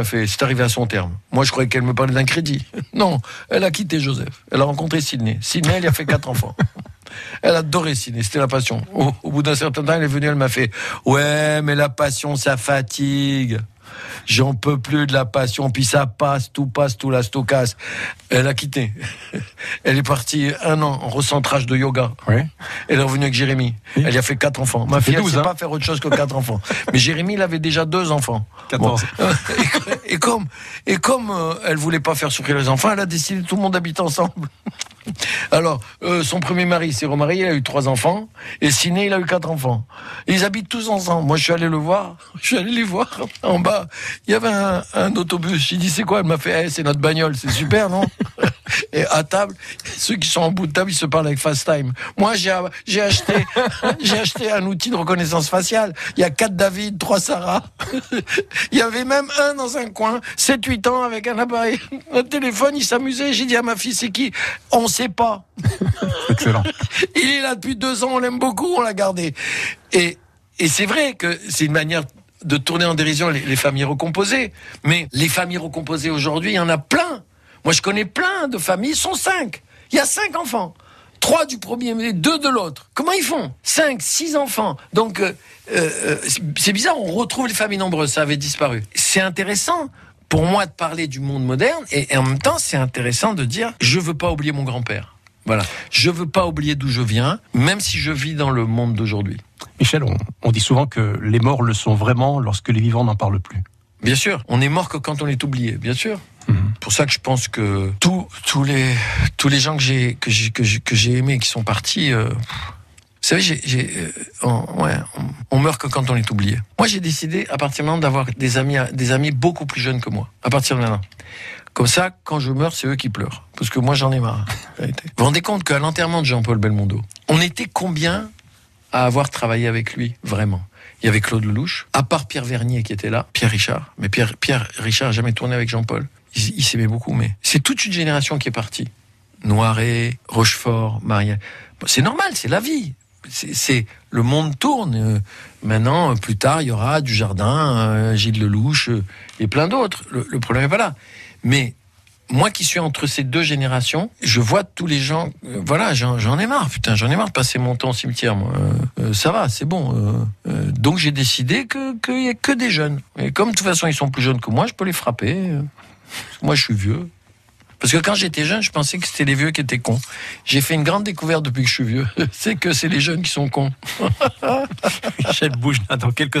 elle fait, c'est arrivé à son terme. Moi, je croyais qu'elle me parlait d'un crédit. Non, elle a quitté Joseph. Elle a rencontré Sydney. Sydney, elle a fait quatre enfants. Elle adorait Sydney, c'était la passion. Au, au bout d'un certain temps, elle est venue, elle m'a fait, ouais, mais la passion, ça fatigue. J'en peux plus de la passion, puis ça passe, tout passe, tout la tout casse. Elle a quitté. Elle est partie un an en recentrage de yoga. Elle est revenue avec Jérémy. Elle y a fait quatre enfants. Ma fille, elle 12, sait hein. pas faire autre chose que quatre enfants. Mais Jérémy, il avait déjà deux enfants. 14. Et, et comme, et comme euh, elle voulait pas faire souffrir les enfants, elle a décidé tout le monde habite ensemble. Alors, euh, son premier mari s'est remarié, il a eu trois enfants, et Siné, il a eu quatre enfants. Ils habitent tous ensemble. Moi, je suis allé le voir, je suis allé les voir en bas. Il y avait un, un autobus. J'ai dit, c'est quoi? Elle m'a fait, Eh, c'est notre bagnole, c'est super, non? Et à table, ceux qui sont en bout de table, ils se parlent avec FaceTime. Moi, j'ai acheté, j'ai acheté un outil de reconnaissance faciale. Il y a quatre David, trois Sarah. Il y avait même un dans un coin, 7-8 ans, avec un appareil, un téléphone, il s'amusait. J'ai dit à ma fille, c'est qui? On sait pas. Excellent. Il est là depuis deux ans, on l'aime beaucoup, on l'a gardé. Et, et c'est vrai que c'est une manière de tourner en dérision les, les familles recomposées. Mais les familles recomposées aujourd'hui, il y en a plein. Moi, je connais plein de familles, ils sont cinq. Il y a cinq enfants. Trois du premier, mais deux de l'autre. Comment ils font? Cinq, six enfants. Donc, euh, euh, c'est bizarre, on retrouve les familles nombreuses, ça avait disparu. C'est intéressant pour moi de parler du monde moderne, et, et en même temps, c'est intéressant de dire, je veux pas oublier mon grand-père. Voilà. Je veux pas oublier d'où je viens, même si je vis dans le monde d'aujourd'hui. Michel, on, on dit souvent que les morts le sont vraiment lorsque les vivants n'en parlent plus. Bien sûr, on est mort que quand on est oublié, bien sûr. Mhm. Pour ça que je pense que tous tous les tous les gens que j'ai que j'ai que j'ai qui sont partis. euh, vous savez, euh, on, meurt que quand on est oublié. Moi, j'ai décidé à partir de maintenant d'avoir des amis des amis beaucoup plus jeunes que moi. À partir de maintenant. Comme ça, quand je meurs, c'est eux qui pleurent. Parce que moi, j'en ai marre. Vous vous rendez compte qu'à l'enterrement de Jean-Paul Belmondo, on était combien à avoir travaillé avec lui, vraiment? Il y avait Claude Lelouch, à part Pierre Vernier qui était là, Pierre Richard. Mais Pierre, Pierre Richard n'a jamais tourné avec Jean-Paul. Il, il s'aimait beaucoup, mais c'est toute une génération qui est partie. Noiret, Rochefort, Maria. C'est normal, c'est la vie. C'est le monde tourne. Euh, Maintenant, euh, plus tard, il y aura du jardin, euh, Gilles Lelouch et plein d'autres. Le, problème n'est pas là. Mais moi qui suis entre ces deux générations, je vois tous les gens. voilà, j'en ai marre. Putain, j'en ai marre de passer mon temps au cimetière. Moi, ça va, c'est bon. donc j'ai décidé que qu'il y a que des jeunes. Et comme de toute façon ils sont plus jeunes que moi, je peux les frapper. Moi, je suis vieux. Parce que quand j'étais jeune, je pensais que c'était les vieux qui étaient cons. J'ai fait une grande découverte depuis que je suis vieux. C'est que c'est les jeunes qui sont cons. Michel Boujna, dans quelques